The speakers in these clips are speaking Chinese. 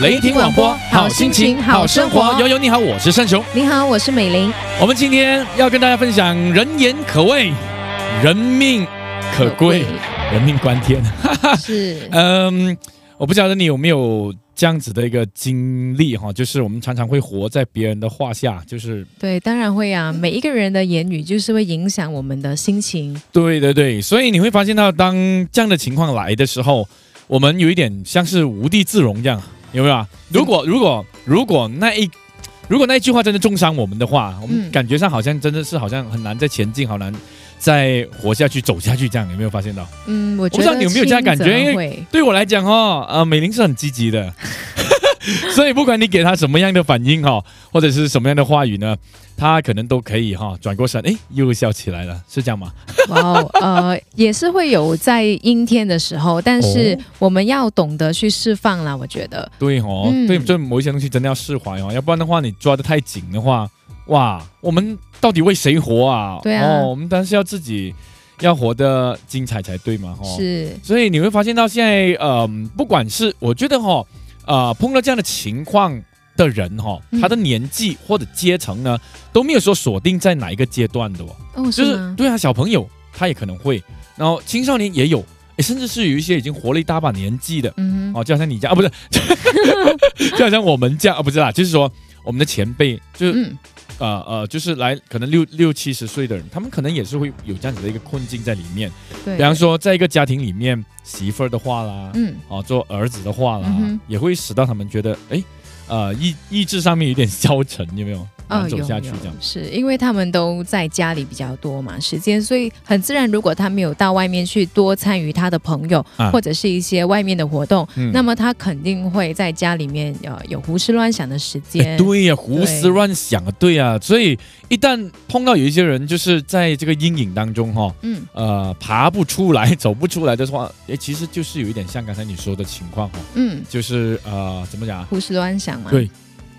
雷霆广播，好心情，好生活。悠悠你好，我是盛雄。你好，我是美玲。我们今天要跟大家分享“人言可畏，人命可贵，人命关天”。是，嗯，我不晓得你有没有这样子的一个经历哈，就是我们常常会活在别人的话下，就是对，当然会啊。每一个人的言语就是会影响我们的心情。对对对，所以你会发现到，当这样的情况来的时候，我们有一点像是无地自容这样。有没有啊？如果如果如果那一如果那一句话真的重伤我们的话，我们感觉上好像真的是好像很难再前进，好难再活下去、走下去这样。有没有发现到？嗯，我不知道你有没有这样感觉？因为对我来讲哦，呃，美玲是很积极的。所以不管你给她什么样的反应哈，或者是什么样的话语呢，她可能都可以哈转过身，哎，又笑起来了，是这样吗？哦，呃，也是会有在阴天的时候，但是我们要懂得去释放啦，我觉得。对哦，对，就某一些东西真的要释怀哦，要不然的话，你抓得太紧的话，哇，我们到底为谁活啊？对啊，我们当然是要自己要活得精彩才对嘛，哈。是。所以你会发现到现在，嗯，不管是我觉得哈。呃，碰到这样的情况的人哈，他的年纪或者阶层呢，都没有说锁定在哪一个阶段的哦，就是对啊，小朋友他也可能会，然后青少年也有，甚至是有一些已经活了一大把年纪的，嗯，哦，就好像你家啊，不是，就好像我们家啊，不是啦，就是说我们的前辈，就是。呃呃，就是来可能六六七十岁的人，他们可能也是会有这样子的一个困境在里面。对，比方说，在一个家庭里面，媳妇儿的话啦，嗯，啊，做儿子的话啦，也会使到他们觉得，哎，呃，意意志上面有点消沉，有没有？嗯，走下去这样是因为他们都在家里比较多嘛时间，所以很自然。如果他没有到外面去多参与他的朋友或者是一些外面的活动，那么他肯定会在家里面呃有胡思乱想的时间。对呀，胡思乱想啊，对呀。所以一旦碰到有一些人就是在这个阴影当中哈，嗯呃爬不出来、走不出来的话，哎，其实就是有一点像刚才你说的情况哈，嗯，就是呃怎么讲？胡思乱想嘛。对。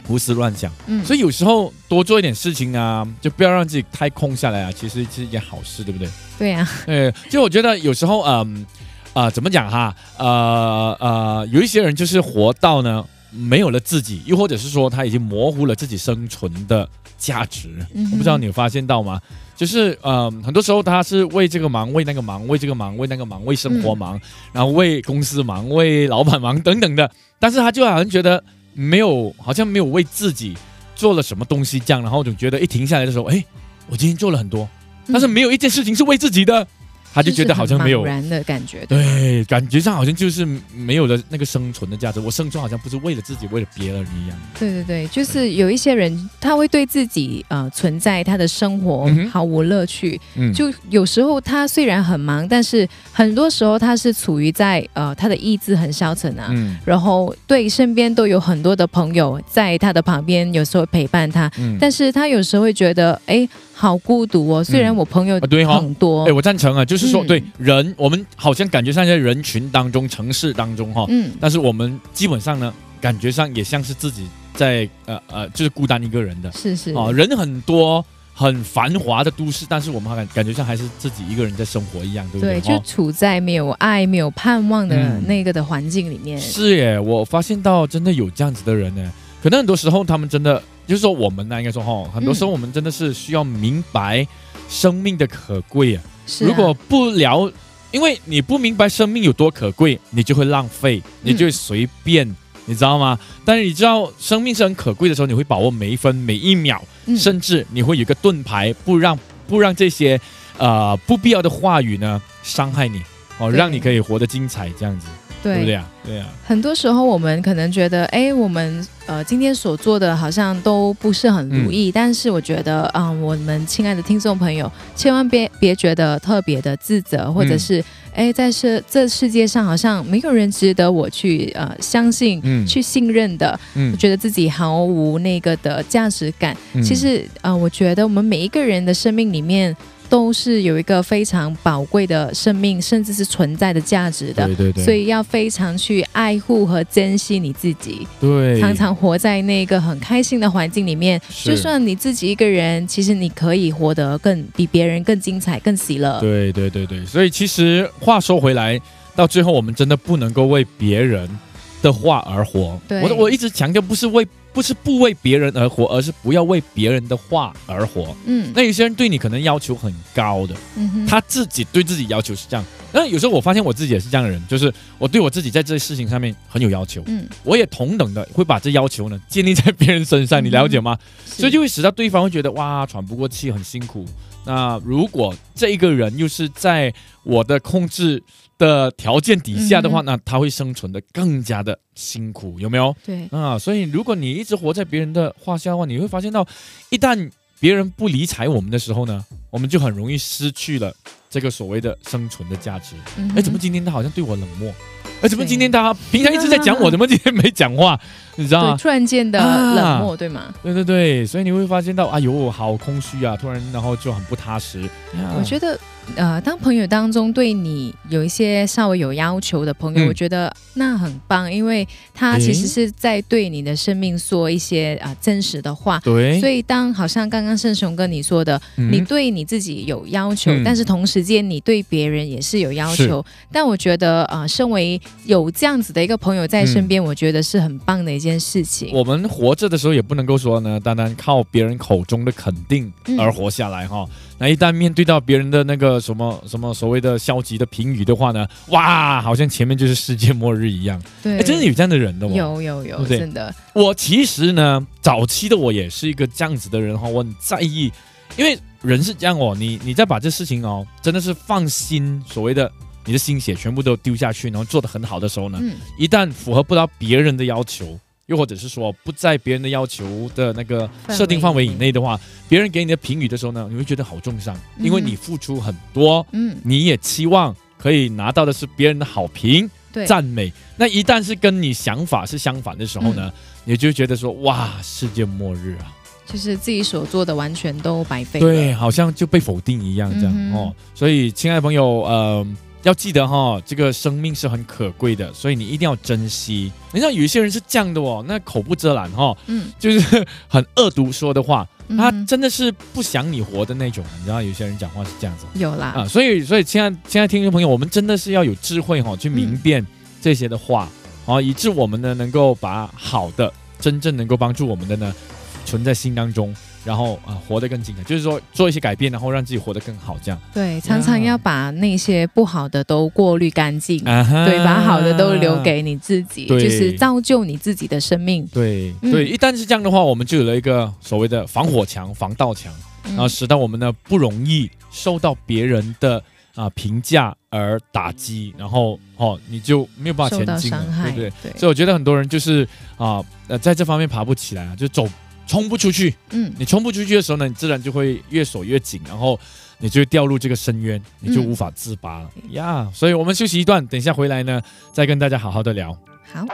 胡思乱想，嗯，所以有时候多做一点事情啊，就不要让自己太空下来啊，其实是一件好事，对不对？对呀，对，就我觉得有时候，嗯，啊，怎么讲哈，呃呃，有一些人就是活到呢没有了自己，又或者是说他已经模糊了自己生存的价值。我不知道你有发现到吗？就是呃，很多时候他是为这个忙，为那个忙，为这个忙，为那个忙，为生活忙，然后为公司忙，为老板忙等等的，但是他就好像觉得。没有，好像没有为自己做了什么东西这样，然后总觉得一停下来的时候，哎，我今天做了很多，但是没有一件事情是为自己的。他就觉得好像没有然的感觉，对，感觉上好像就是没有了那个生存的价值。我生存好像不是为了自己，为了别人一样。对对对，就是有一些人他会对自己呃存在他的生活毫无乐趣。嗯，就有时候他虽然很忙，但是很多时候他是处于在呃他的意志很消沉啊。嗯，然后对身边都有很多的朋友在他的旁边，有时候陪伴他。嗯，但是他有时候会觉得哎。好孤独哦，虽然我朋友对很多，哎，我赞成啊，就是说，对人，我们好像感觉上在人群当中、城市当中哈，嗯，但是我们基本上呢，感觉上也像是自己在呃呃，就是孤单一个人的，是是。啊，人很多，很繁华的都市，但是我们感感觉像还是自己一个人在生活一样，对不对？对，就处在没有爱、没有盼望的那个的环境里面。是耶，我发现到真的有这样子的人呢，可能很多时候他们真的。就是说，我们呢，应该说哈，很多时候我们真的是需要明白生命的可贵啊。如果不聊，因为你不明白生命有多可贵，你就会浪费，你就会随便，你知道吗？但是你知道生命是很可贵的时候，你会把握每一分每一秒，甚至你会有一个盾牌，不让不让这些呃不必要的话语呢伤害你哦，让你可以活得精彩，这样子。对不对啊？对啊。很多时候我们可能觉得，哎，我们呃今天所做的好像都不是很如意，但是我觉得，嗯，我们亲爱的听众朋友，千万别别觉得特别的自责，或者是，哎，在世这世界上好像没有人值得我去呃相信、去信任的，我觉得自己毫无那个的价值感。其实，呃，我觉得我们每一个人的生命里面。都是有一个非常宝贵的生命，甚至是存在的价值的。对对对。所以要非常去爱护和珍惜你自己。对。常常活在那个很开心的环境里面，就算你自己一个人，其实你可以活得更比别人更精彩、更喜乐。对对对对。所以其实话说回来，到最后我们真的不能够为别人的话而活。我我一直强调，不是为。不是不为别人而活，而是不要为别人的话而活。嗯，那有些人对你可能要求很高的，嗯他自己对自己要求是这样。那有时候我发现我自己也是这样的人，就是我对我自己在这些事情上面很有要求。嗯，我也同等的会把这要求呢建立在别人身上，你了解吗？所以就会使到对方会觉得哇喘不过气，很辛苦。那如果这一个人又是在我的控制。的条件底下的话，那他会生存的更加的辛苦，有没有？对啊，所以如果你一直活在别人的画下的话，你会发现到，一旦别人不理睬我们的时候呢，我们就很容易失去了这个所谓的生存的价值。哎，怎么今天他好像对我冷漠？哎，怎么今天他平常一直在讲我，怎么今天没讲话？你知道吗？突然间的冷漠，对吗？对对对，所以你会发现到，哎呦，好空虚啊！突然，然后就很不踏实。我觉得。呃，当朋友当中对你有一些稍微有要求的朋友，我觉得那很棒，因为他其实是在对你的生命说一些啊真实的话。对。所以当好像刚刚盛雄跟你说的，你对你自己有要求，但是同时间你对别人也是有要求。但我觉得啊，身为有这样子的一个朋友在身边，我觉得是很棒的一件事情。我们活着的时候也不能够说呢，单单靠别人口中的肯定而活下来哈。那一旦面对到别人的那个什么什么所谓的消极的评语的话呢，哇，好像前面就是世界末日一样。对，真的有这样的人的吗？有有有，真的。我其实呢，早期的我也是一个这样子的人哈，我很在意，因为人是这样哦，你你再把这事情哦，真的是放心，所谓的你的心血全部都丢下去，然后做的很好的时候呢，一旦符合不到别人的要求。又或者是说不在别人的要求的那个设定范围以内的话，别人给你的评语的时候呢，你会觉得好重伤，因为你付出很多，嗯，你也期望可以拿到的是别人的好评、赞美。那一旦是跟你想法是相反的时候呢，你就觉得说哇，世界末日啊，就是自己所做的完全都白费，对，好像就被否定一样这样哦。所以，亲爱的朋友，呃。要记得哈，这个生命是很可贵的，所以你一定要珍惜。你知道有一些人是这样的哦，那口不遮拦哈，嗯，就是很恶毒说的话，他真的是不想你活的那种。你知道有些人讲话是这样子，有啦啊，所以所以亲爱亲爱听众朋友，我们真的是要有智慧哈，去明辨这些的话，啊，以致我们呢能够把好的真正能够帮助我们的呢存在心当中。然后啊，活得更精彩，就是说做一些改变，然后让自己活得更好，这样。对，常常要把那些不好的都过滤干净，对，把好的都留给你自己，就是造就你自己的生命。对对，一旦是这样的话，我们就有了一个所谓的防火墙、防盗墙，然后使到我们呢不容易受到别人的啊评价而打击，然后哦你就没有办法前进，对不对？所以我觉得很多人就是啊呃在这方面爬不起来啊，就走。冲不出去，嗯，你冲不出去的时候呢，你自然就会越锁越紧，然后你就会掉入这个深渊，你就无法自拔了呀。所以，我们休息一段，等一下回来呢，再跟大家好好的聊。好。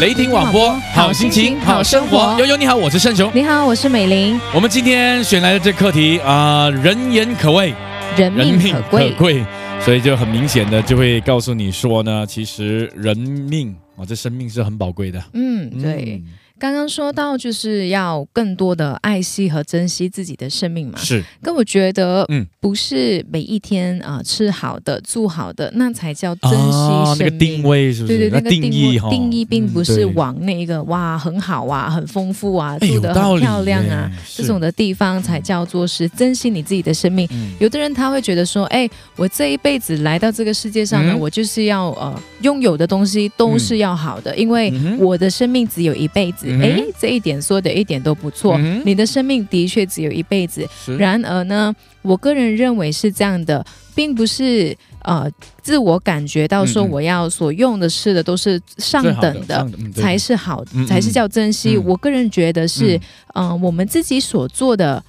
雷霆广播，好心情，好生活。悠悠你好，我是盛雄。你好，我是美玲。我们今天选来的这课题啊，人言可畏。人命可贵，所以就很明显的就会告诉你说呢，其实人命啊，这生命是很宝贵的。嗯，对。刚刚说到就是要更多的爱惜和珍惜自己的生命嘛，是。跟我觉得，嗯，不是每一天啊吃好的住好的那才叫珍惜生命。那个定位是不是？对对，那个定义定义并不是往那个哇很好啊，很丰富啊，住的很漂亮啊这种的地方才叫做是珍惜你自己的生命。有的人他会觉得说，哎，我这一辈子来到这个世界上呢，我就是要呃拥有的东西都是要好的，因为我的生命只有一辈子。哎，这一点说的一点都不错。你的生命的确只有一辈子。然而呢，我个人认为是这样的，并不是呃自我感觉到说我要所用的吃的都是上等的才是好，才是叫珍惜。我个人觉得是，嗯，我们自己所做的。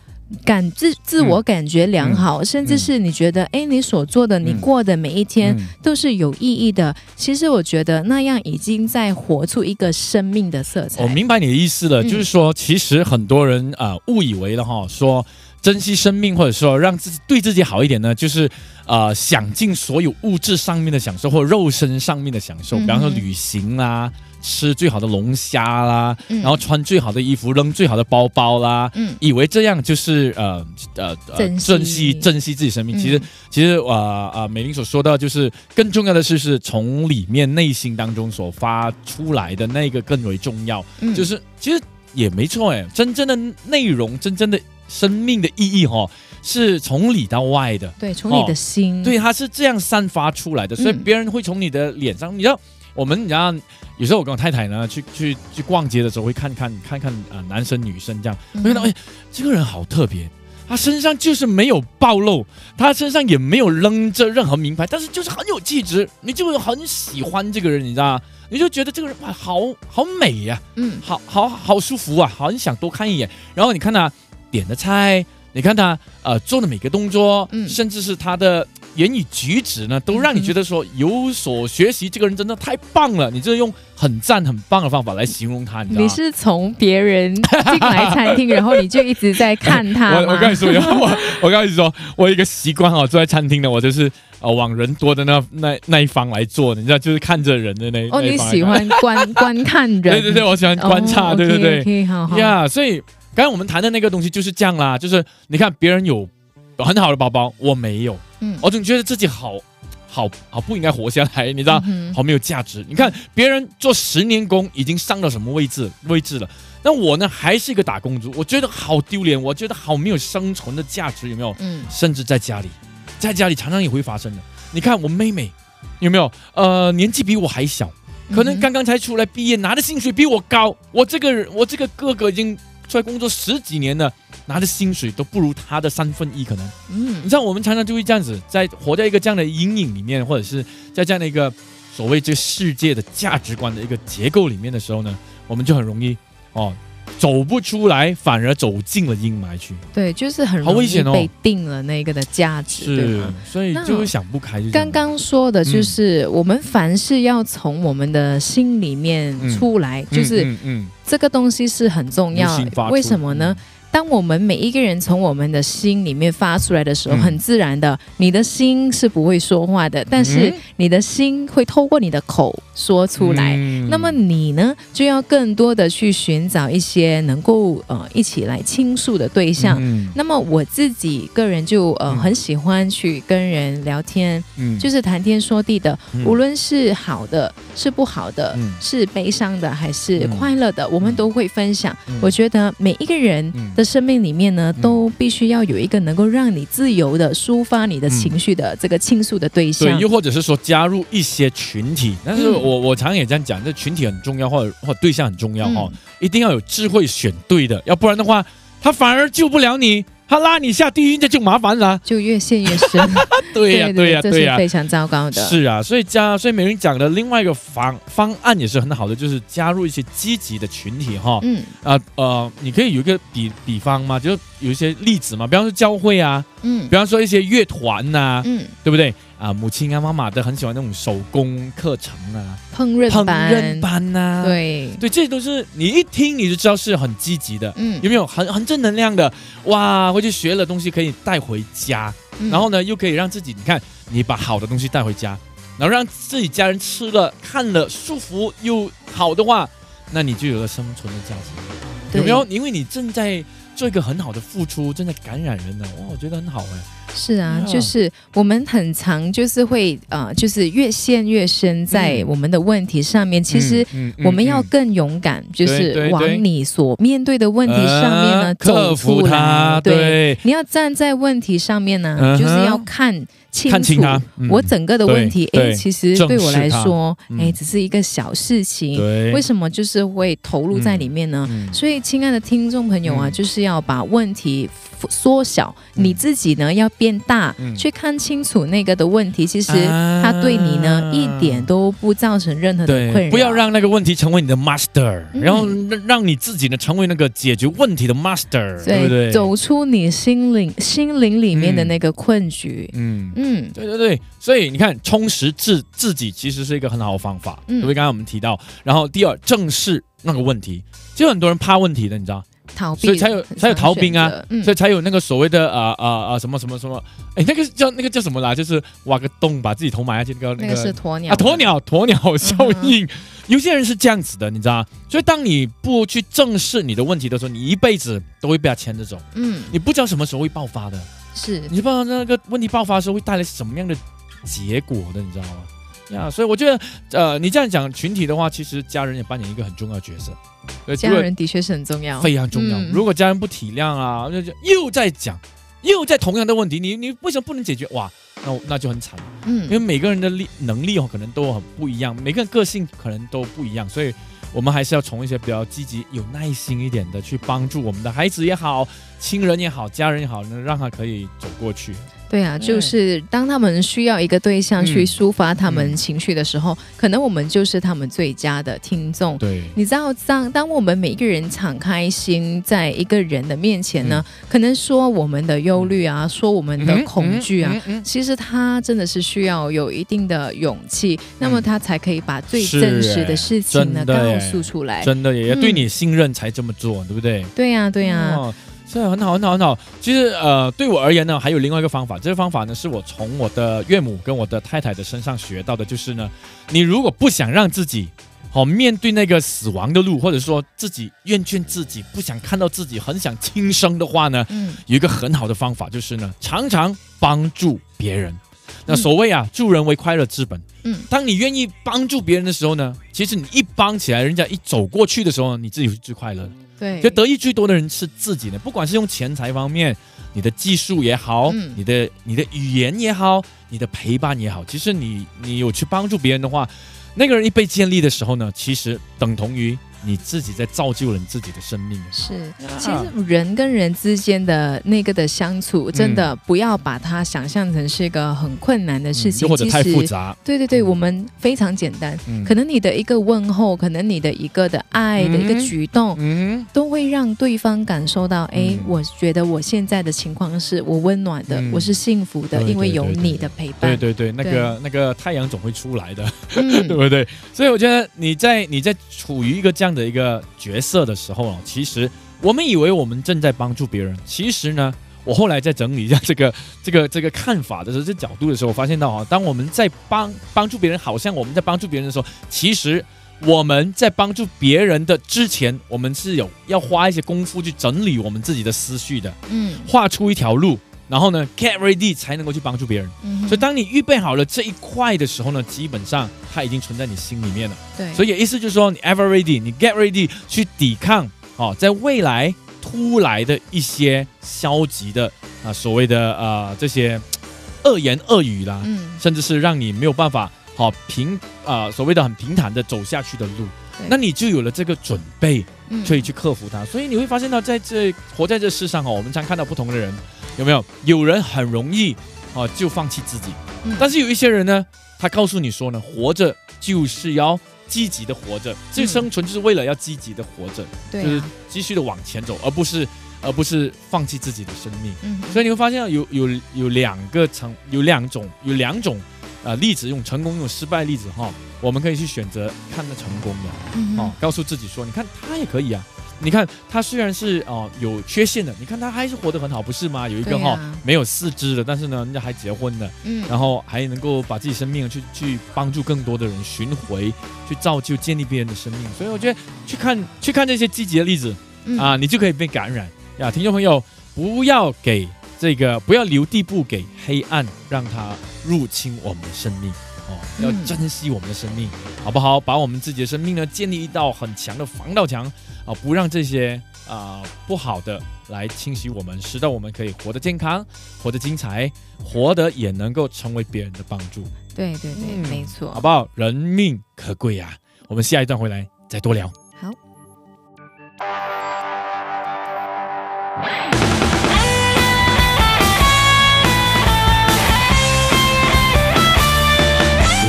感自自我感觉良好，甚至是你觉得，哎，你所做的、你过的每一天都是有意义的。其实我觉得那样已经在活出一个生命的色彩。我明白你的意思了，就是说，其实很多人啊误以为了哈，说珍惜生命或者说让自己对自己好一点呢，就是呃享尽所有物质上面的享受或肉身上面的享受，比方说旅行啊。吃最好的龙虾啦，然后穿最好的衣服，扔最好的包包啦，以为这样就是呃呃珍惜珍惜自己生命。其实其实啊啊，美玲所说到就是更重要的是是从里面内心当中所发出来的那个更为重要。就是其实也没错哎，真正的内容，真正的生命的意义哈，是从里到外的。对，从你的心，对，它是这样散发出来的，所以别人会从你的脸上，你知道。我们然后有时候我跟我太太呢去去去逛街的时候会看看看看啊男生女生这样，会看到哎这个人好特别，他身上就是没有暴露，他身上也没有扔着任何名牌，但是就是很有气质，你就很喜欢这个人，你知道吗？你就觉得这个人哇好好美呀，嗯，好好好舒服啊，好想多看一眼。然后你看他点的菜，你看他呃做的每个动作，嗯，甚至是他的。言语举止呢，都让你觉得说有所学习。这个人真的太棒了，你这用很赞、很棒的方法来形容他。你你是从别人进来餐厅，然后你就一直在看他 我我跟你说，我我跟你说，我有一个习惯哦，坐在餐厅的我就是呃往人多的那那那一方来坐，你知道，就是看着人的那哦，你喜欢观 观看人？对对对，我喜欢观察，对对对，好好呀。所以刚才我们谈的那个东西就是这样啦，就是你看别人有很好的包包，我没有。嗯，我总觉得自己好，好好不应该活下来，你知道，好没有价值。你看别人做十年工已经上到什么位置位置了，那我呢还是一个打工族，我觉得好丢脸，我觉得好没有生存的价值，有没有？嗯，甚至在家里，在家里常常也会发生的。你看我妹妹有没有？呃，年纪比我还小，可能刚刚才出来毕业，拿的薪水比我高。我这个人，我这个哥哥已经出来工作十几年了。拿的薪水都不如他的三分一，可能。嗯，你知道我们常常就会这样子，在活在一个这样的阴影里面，或者是在这样的一个所谓这个世界的价值观的一个结构里面的时候呢，我们就很容易哦走不出来，反而走进了阴霾区。对，就是很容易被定了那个的价值，对，所以就会想不开。刚刚说的就是，我们凡事要从我们的心里面出来，就是嗯，这个东西是很重要。为什么呢？当我们每一个人从我们的心里面发出来的时候，很自然的，你的心是不会说话的，但是你的心会透过你的口说出来。那么你呢，就要更多的去寻找一些能够呃一起来倾诉的对象。那么我自己个人就呃很喜欢去跟人聊天，就是谈天说地的，无论是好的是不好的，是悲伤的还是快乐的，我们都会分享。我觉得每一个人。生命里面呢，都必须要有一个能够让你自由的抒发你的情绪的这个倾诉的对象，对，又或者是说加入一些群体。但是我我常常也这样讲，这群体很重要，或者或对象很重要哦，一定要有智慧选对的，要不然的话，他反而救不了你。他拉你下地狱，那就麻烦了，就越陷越深。对呀，对呀，对呀，非常糟糕的。是啊，所以加，所以美云讲的另外一个方方案也是很好的，就是加入一些积极的群体哈。嗯啊呃，你可以有一个比比方嘛，就有一些例子嘛，比方说教会啊，嗯，比方说一些乐团呐，嗯，对不对？啊，母亲啊，妈妈都很喜欢那种手工课程啊，烹饪烹饪班呐，对。对，这些都是你一听你就知道是很积极的，嗯，有没有很很正能量的？哇，回去学了东西可以带回家，然后呢又可以让自己，你看你把好的东西带回家，然后让自己家人吃了看了舒服又好的话，那你就有了生存的价值，有没有？因为你正在做一个很好的付出，真的感染人呢，哇，我觉得很好哎。是啊，就是我们很常就是会呃，就是越陷越深在我们的问题上面。其实我们要更勇敢，就是往你所面对的问题上面呢克服它。对，你要站在问题上面呢，就是要看。清楚，我整个的问题，哎，其实对我来说，哎，只是一个小事情。为什么就是会投入在里面呢？所以，亲爱的听众朋友啊，就是要把问题缩小，你自己呢要变大，去看清楚那个的问题，其实他对你呢一点都不造成任何的困扰。不要让那个问题成为你的 master，然后让你自己呢成为那个解决问题的 master，对不对？走出你心灵心灵里面的那个困局。嗯嗯，对对对，所以你看，充实自自己其实是一个很好的方法，对不对？刚刚我们提到，然后第二，正视那个问题，就很多人怕问题的，你知道。逃避，所以才有才有逃兵啊，所以才有那个所谓的啊啊啊什么什么什么，哎，那个叫那个叫什么啦？就是挖个洞把自己头埋下去，那个那个是鸵鸟啊，鸵鸟鸵鸟效应。有些人是这样子的，你知道所以当你不去正视你的问题的时候，你一辈子都会被他牵着走。嗯，你不知道什么时候会爆发的，是你不知道那个问题爆发的时候会带来什么样的结果的，你知道吗？呀，所以我觉得，呃，你这样讲群体的话，其实家人也扮演一个很重要的角色。家人的确是很重要，非常重要。如果家人不体谅啊，又在讲，又在同样的问题，你你为什么不能解决？哇，那那就很惨。嗯，因为每个人的力能力哦，可能都很不一样，每个人个性可能都不一样，所以我们还是要从一些比较积极、有耐心一点的去帮助我们的孩子也好，亲人也好，家人也好，能让他可以走过去。对啊，就是当他们需要一个对象去抒发他们情绪的时候，可能我们就是他们最佳的听众。对，你知道，当当我们每一个人敞开心，在一个人的面前呢，可能说我们的忧虑啊，说我们的恐惧啊，其实他真的是需要有一定的勇气，那么他才可以把最真实的事情呢告诉出来。真的，也对你信任才这么做，对不对？对呀，对呀。这很好，很好，很好。其实，呃，对我而言呢，还有另外一个方法。这个方法呢，是我从我的岳母跟我的太太的身上学到的，就是呢，你如果不想让自己好面对那个死亡的路，或者说自己厌倦自己，不想看到自己，很想轻生的话呢，嗯，有一个很好的方法，就是呢，常常帮助别人。那所谓啊，助人为快乐之本。嗯，当你愿意帮助别人的时候呢，其实你一帮起来，人家一走过去的时候，你自己是最快乐。对，就得益最多的人是自己的，不管是用钱财方面，你的技术也好，你的你的语言也好，你的陪伴也好，其实你你有去帮助别人的话，那个人一被建立的时候呢，其实等同于。你自己在造就了你自己的生命。是，其实人跟人之间的那个的相处，真的不要把它想象成是一个很困难的事情，或者太复杂。对对对，我们非常简单。可能你的一个问候，可能你的一个的爱的一个举动，嗯，都会让对方感受到，哎，我觉得我现在的情况是我温暖的，我是幸福的，因为有你的陪伴。对对对，那个那个太阳总会出来的，对不对？所以我觉得你在你在处于一个这样。的一个角色的时候啊，其实我们以为我们正在帮助别人，其实呢，我后来在整理一下这个 这个这个看法的时候，这角度的时候，我发现到啊，当我们在帮帮助别人，好像我们在帮助别人的时候，其实我们在帮助别人的之前，我们是有要花一些功夫去整理我们自己的思绪的，嗯，画出一条路。然后呢，get ready 才能够去帮助别人。所以当你预备好了这一块的时候呢，基本上它已经存在你心里面了。对。所以意思就是说，你 ever ready，你 get ready 去抵抗哦，在未来突来的一些消极的啊，所谓的呃这些恶言恶语啦，嗯，甚至是让你没有办法好平啊所谓的很平坦的走下去的路，那你就有了这个准备，可以去克服它。所以你会发现到，在这活在这世上哦，我们常看到不同的人。有没有有人很容易啊就放弃自己，但是有一些人呢，他告诉你说呢，活着就是要积极的活着，这生存就是为了要积极的活着，就是继续的往前走，而不是而不是放弃自己的生命。所以你会发现有有有两个层有两种有两种啊例子，用成功用失败例子哈，我们可以去选择看那成功的，哦，告诉自己说，你看他也可以啊。你看他虽然是哦有缺陷的，你看他还是活得很好，不是吗？有一个哈没有四肢的，但是呢，人家还结婚了，嗯，然后还能够把自己生命去去帮助更多的人寻回，去造就建立别人的生命。所以我觉得去看去看这些积极的例子啊，你就可以被感染呀。听众朋友，不要给这个不要留地步给黑暗，让它入侵我们的生命哦，要珍惜我们的生命，好不好？把我们自己的生命呢建立一道很强的防盗墙。啊，不让这些啊不好的来侵袭我们，使得我们可以活得健康，活得精彩，活得也能够成为别人的帮助。对对对，没错，好不好？人命可贵呀！我们下一段回来再多聊。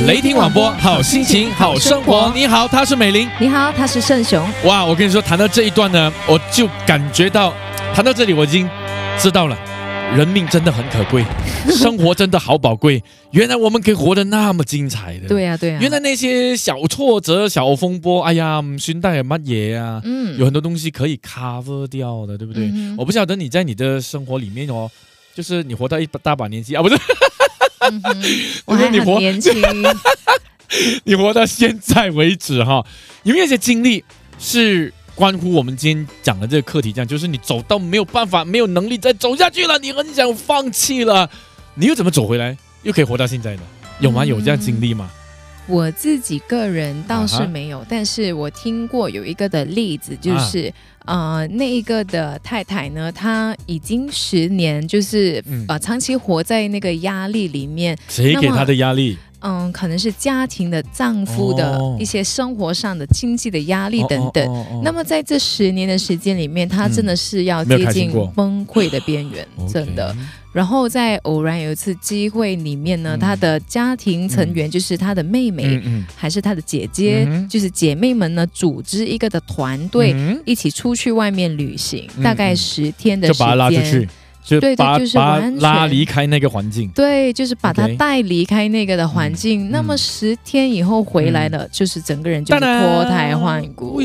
雷霆广播，好心情，好生活。你好，他是美玲。你好，他是盛雄。哇，我跟你说，谈到这一段呢，我就感觉到，谈到这里我已经知道了，人命真的很可贵，生活真的好宝贵。原来我们可以活得那么精彩的。对呀，对呀。原来那些小挫折、小风波，哎呀，心带什么嘢啊？嗯，有很多东西可以 cover 掉的，对不对？我不晓得你在你的生活里面哦，就是你活到一大把年纪啊，不是？我说你活年轻，你活到现在为止哈，有没有一些经历是关乎我们今天讲的这个课题？这样就是你走到没有办法、没有能力再走下去了，你很想放弃了，你又怎么走回来，又可以活到现在的？有吗？有这样经历吗？我自己个人倒是没有，但是我听过有一个的例子，就是呃，那一个的太太呢，她已经十年就是呃长期活在那个压力里面。谁给她的压力？嗯，可能是家庭的丈夫的一些生活上的经济的压力等等。那么在这十年的时间里面，她真的是要接近崩溃的边缘，真的。然后在偶然有一次机会里面呢，她的家庭成员就是她的妹妹，还是她的姐姐，就是姐妹们呢组织一个的团队，一起出去外面旅行，大概十天的时间。就是完拉离开那个环境。对，就是把他带离开那个的环境。那么十天以后回来了，就是整个人就是脱胎换骨，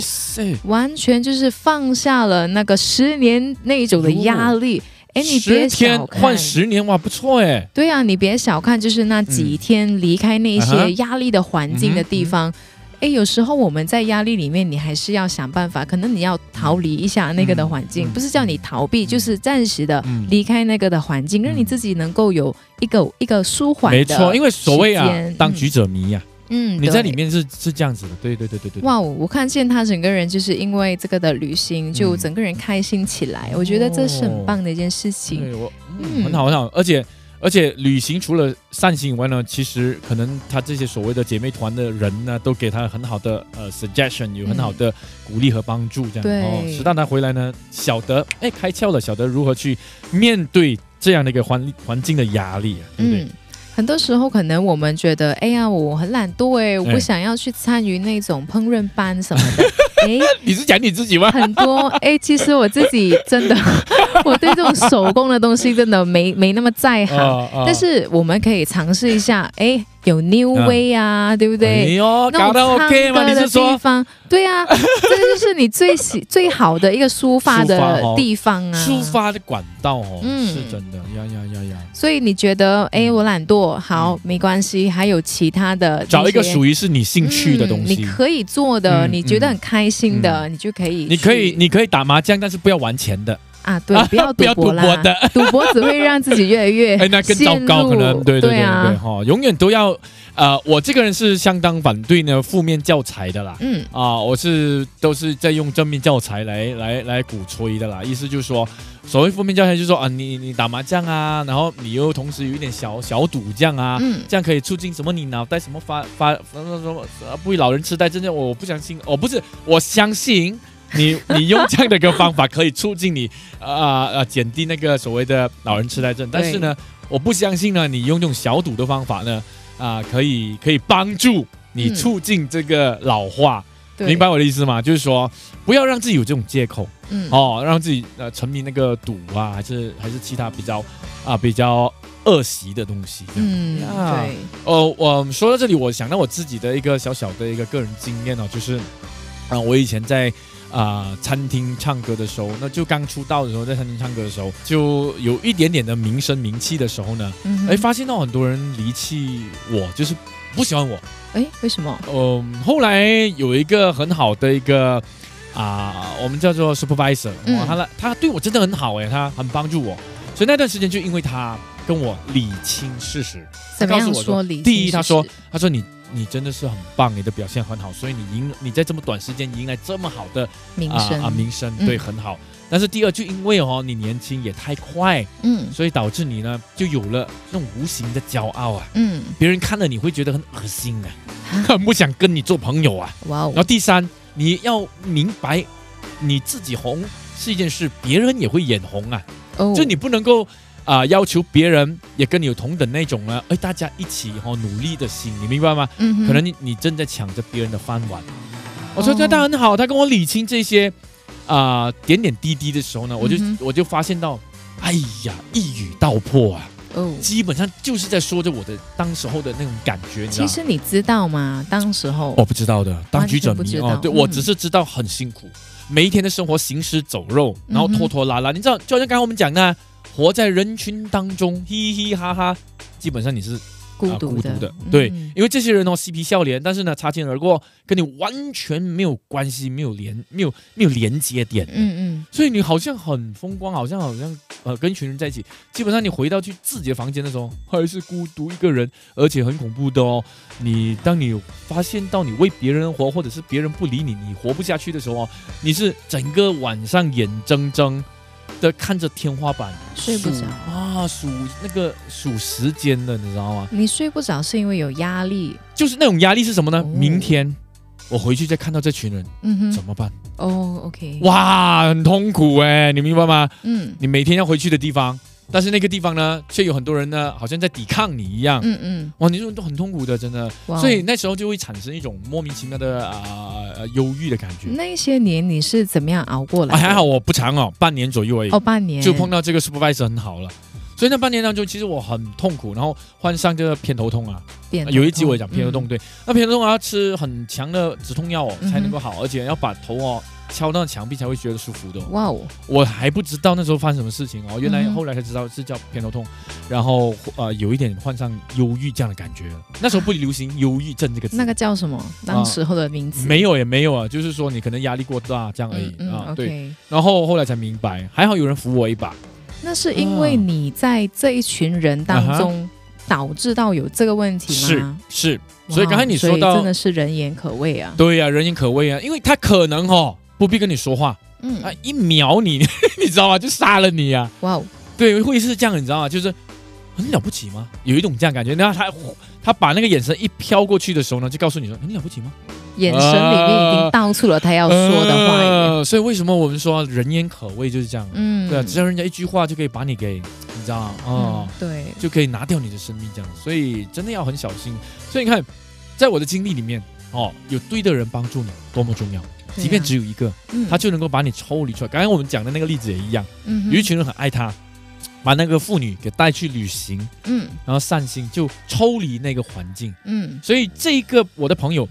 完全就是放下了那个十年那种的压力。哎，你别小看换十年哇，不错哎。对啊，你别小看，就是那几天离开那些压力的环境的地方。哎，有时候我们在压力里面，你还是要想办法。可能你要逃离一下那个的环境，不是叫你逃避，就是暂时的离开那个的环境，让你自己能够有一个一个舒缓。没错，因为所谓啊，当局者迷呀。嗯，你在里面是是这样子的，对对对对对。哇，我看见他整个人就是因为这个的旅行，就整个人开心起来。我觉得这是很棒的一件事情。对我，嗯，很好很好，而且。而且旅行除了散心以外呢，其实可能他这些所谓的姐妹团的人呢，都给他很好的呃 suggestion，有很好的鼓励和帮助，这样。哦，使到他回来呢，晓得哎开窍了，晓得如何去面对这样的一个环环境的压力，对不对？很多时候，可能我们觉得，哎呀，我很懒惰，哎，我不想要去参与那种烹饪班什么的。哎，你是讲你自己吗？很多，哎，其实我自己真的，我对这种手工的东西真的没没那么在行。但是我们可以尝试一下，哎。有 New Way 啊，对不对？哎呦，搞得 OK 吗？你是说？对啊，这就是你最喜最好的一个抒发的地方啊，抒发的管道哦，嗯，是真的，呀呀呀呀。所以你觉得，哎，我懒惰，好，没关系，还有其他的，找一个属于是你兴趣的东西，你可以做的，你觉得很开心的，你就可以。你可以，你可以打麻将，但是不要玩钱的。啊，对，不要赌博的，赌博只会让自己越来越 哎，那更糟糕，可能对对对对哈，永远都要呃，我这个人是相当反对呢负面教材的啦，嗯。啊，我是都是在用正面教材来来来鼓吹的啦，意思就是说，所谓负面教材就是说啊，你你打麻将啊，然后你又同时有一点小小赌这样啊，嗯，这样可以促进什么你脑袋什么发发什么什么不会老人痴呆，真的我不相信，哦不是，我相信。你你用这样的一个方法可以促进你啊啊减低那个所谓的老人痴呆症，但是呢，我不相信呢，你用这种小赌的方法呢啊可以可以帮助你促进这个老化，明白我的意思吗？就是说不要让自己有这种借口，嗯。哦，让自己呃沉迷那个赌啊，还是还是其他比较啊比较恶习的东西，嗯对，哦我说到这里，我想到我自己的一个小小的一个个人经验哦，就是啊我以前在。啊，餐厅唱歌的时候，那就刚出道的时候，在餐厅唱歌的时候，就有一点点的名声名气的时候呢，哎，发现到很多人离弃我，就是不喜欢我。哎，为什么？嗯，后来有一个很好的一个啊，我们叫做 supervisor，哇，他来，他对我真的很好，哎，他很帮助我，所以那段时间就因为他跟我理清事实，怎么样说？第一，他说，他说你。你真的是很棒，你的表现很好，所以你赢，你在这么短时间迎来这么好的名声啊，名声对很好。但是第二，就因为哦，你年轻也太快，嗯，所以导致你呢就有了那种无形的骄傲啊，嗯，别人看了你会觉得很恶心啊，很不想跟你做朋友啊。哇哦。然后第三，你要明白，你自己红是一件事，别人也会眼红啊，哦，就你不能够。啊要求别人也跟你有同等那种呢，哎，大家一起哈努力的心，你明白吗？嗯，可能你你正在抢着别人的饭碗。我说这他很好，他跟我理清这些啊点点滴滴的时候呢，我就我就发现到，哎呀，一语道破啊。哦，基本上就是在说着我的当时候的那种感觉，其实你知道吗？当时候我不知道的，当局者迷哦。对我只是知道很辛苦，每一天的生活行尸走肉，然后拖拖拉拉。你知道，就像刚才我们讲的，活在人群当中，嘻嘻哈哈，基本上你是。孤独的，对，因为这些人哦，嬉皮笑脸，但是呢，擦肩而过，跟你完全没有关系，没有连，没有没有连接点，嗯嗯，所以你好像很风光，好像好像呃，跟一群人在一起，基本上你回到去自己的房间的时候，还是孤独一个人，而且很恐怖的哦。你当你发现到你为别人活，或者是别人不理你，你活不下去的时候哦，你是整个晚上眼睁睁。的看着天花板睡不着啊，数那个数时间的，你知道吗？你睡不着是因为有压力，就是那种压力是什么呢？明天我回去再看到这群人，嗯哼，怎么办？哦，OK，哇，很痛苦哎，你明白吗？嗯，你每天要回去的地方。但是那个地方呢，却有很多人呢，好像在抵抗你一样。嗯嗯，哇，你这种都很痛苦的，真的。所以那时候就会产生一种莫名其妙的啊忧郁的感觉。那些年你是怎么样熬过来？还好我不长哦，半年左右而已。哦，半年就碰到这个 supervisor 很好了。所以那半年当中，其实我很痛苦，然后患上这个偏头痛啊。有一集我也讲偏头痛，对，那偏头痛要吃很强的止痛药哦才能够好，而且要把头哦。敲到墙壁才会觉得舒服的。哇哦！我还不知道那时候发生什么事情哦，原来后来才知道是叫偏头痛，然后呃有一点患上忧郁这样的感觉。那时候不流行忧郁症这个词。那个叫什么？当时候的名字？没有也没有啊，就是说你可能压力过大这样而已啊。对。然后后来才明白，还好有人扶我一把。那是因为你在这一群人当中导致到有这个问题吗？是是。所以刚才你说到真的是人言可畏啊。对呀，人言可畏啊，因为他可能哦。不必跟你说话，嗯啊，一秒你，你知道吗？就杀了你呀！哇哦，对，会是这样，你知道吗？就是很了不起吗？有一种这样感觉。然后他他把那个眼神一飘过去的时候呢，就告诉你说很了不起吗？眼神里面已经道出了他要说的话。呃所以为什么我们说人言可畏就是这样？嗯，对啊，只要人家一句话就可以把你给，你知道吗？哦，对，就可以拿掉你的生命这样。所以真的要很小心。所以你看，在我的经历里面，哦，有对的人帮助你多么重要。即便只有一个，他就能够把你抽离出来。刚刚我们讲的那个例子也一样，有一群人很爱他，把那个妇女给带去旅行，嗯，然后散心，就抽离那个环境，嗯。所以这个我的朋友，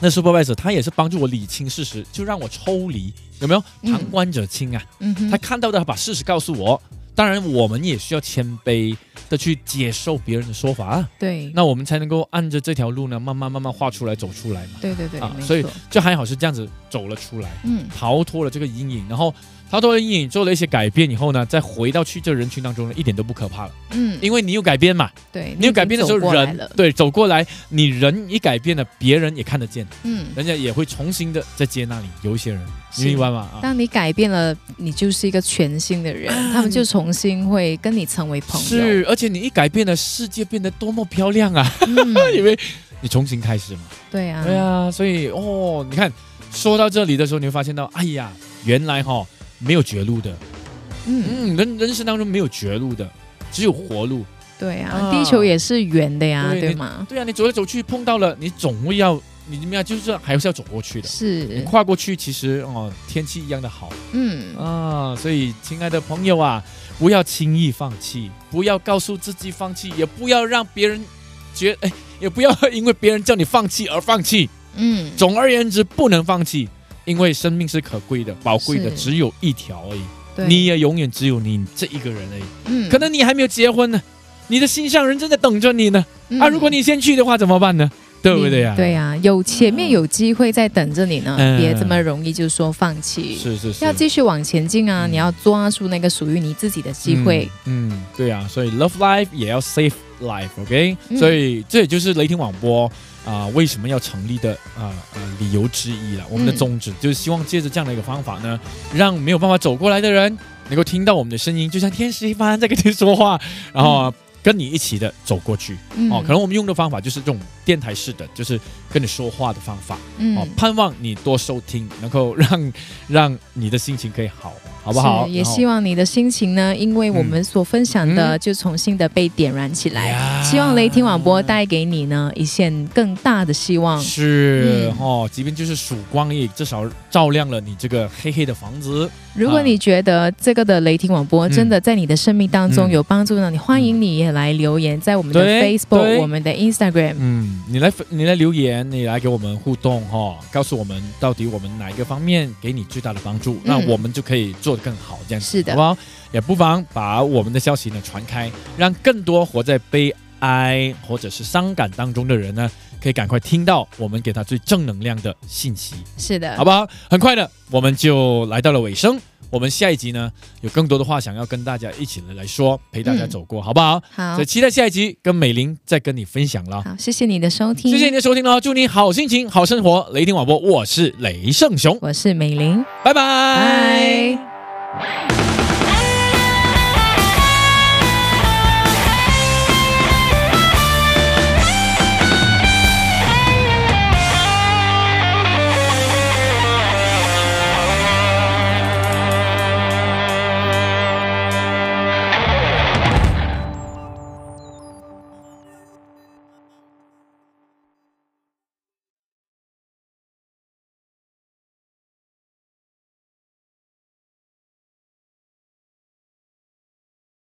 那 supervisor 他也是帮助我理清事实，就让我抽离，有没有？旁观者清啊，他看到的他把事实告诉我。当然，我们也需要谦卑的去接受别人的说法，对，那我们才能够按着这条路呢，慢慢慢慢画出来，走出来嘛。对对对，啊，所以就还好是这样子走了出来，嗯，逃脱了这个阴影，然后。他做了阴影，做了一些改变以后呢，再回到去这人群当中呢，一点都不可怕了。嗯，因为你有改变嘛。对，你有改变的时候，人对走过来，你人一改变了，别人也看得见。嗯，人家也会重新的在接纳你。有一些人，你明白吗？当你改变了，你就是一个全新的人，他们就重新会跟你成为朋友。是，而且你一改变了，世界变得多么漂亮啊！因为你重新开始嘛。对啊，对啊，所以哦，你看说到这里的时候，你会发现到，哎呀，原来哈。没有绝路的，嗯嗯，人人生当中没有绝路的，只有活路。对啊，地球也是圆的呀，对吗？对啊，你走来走去碰到了，你总会要，你怎么样？就是还是要走过去的。是，你跨过去，其实哦，天气一样的好。嗯啊，所以亲爱的朋友啊，不要轻易放弃，不要告诉自己放弃，也不要让别人觉，哎，也不要因为别人叫你放弃而放弃。嗯，总而言之，不能放弃。因为生命是可贵的、宝贵的，只有一条而已。你也永远只有你这一个人而已。嗯，可能你还没有结婚呢，你的心上人正在等着你呢。啊，如果你先去的话，怎么办呢？对不对呀？对呀，有前面有机会在等着你呢，别这么容易就说放弃。是是是，要继续往前进啊！你要抓住那个属于你自己的机会。嗯，对呀，所以 love life 也要 save life，OK？所以这也就是雷霆网播。啊，为什么要成立的啊呃理由之一了？我们的宗旨就是希望借着这样的一个方法呢，让没有办法走过来的人能够听到我们的声音，就像天使一般在跟你说话，然后跟你一起的走过去。哦，可能我们用的方法就是这种。电台式的，就是跟你说话的方法。嗯，哦，盼望你多收听，能够让 让你的心情可以好。好不好？也希望你的心情呢，因为我们所分享的，就重新的被点燃起来。希望雷霆网播带给你呢一线更大的希望。是哦，即便就是曙光，也至少照亮了你这个黑黑的房子。如果你觉得这个的雷霆网播真的在你的生命当中有帮助呢，你欢迎你也来留言，在我们的 Facebook、我们的 Instagram，嗯，你来你来留言，你来给我们互动哈，告诉我们到底我们哪一个方面给你最大的帮助，那我们就可以做得更好，这样是的，好不好？也不妨把我们的消息呢传开，让更多活在悲哀或者是伤感当中的人呢。可以赶快听到我们给他最正能量的信息，是的，好不好？很快的，我们就来到了尾声。我们下一集呢，有更多的话想要跟大家一起来来说，陪大家走过，好不好？好，所以期待下一集跟美玲再跟你分享了。好，谢谢你的收听，谢谢你的收听喽，祝你好心情、好生活。雷霆广播，我是雷胜雄，我是美玲，拜拜。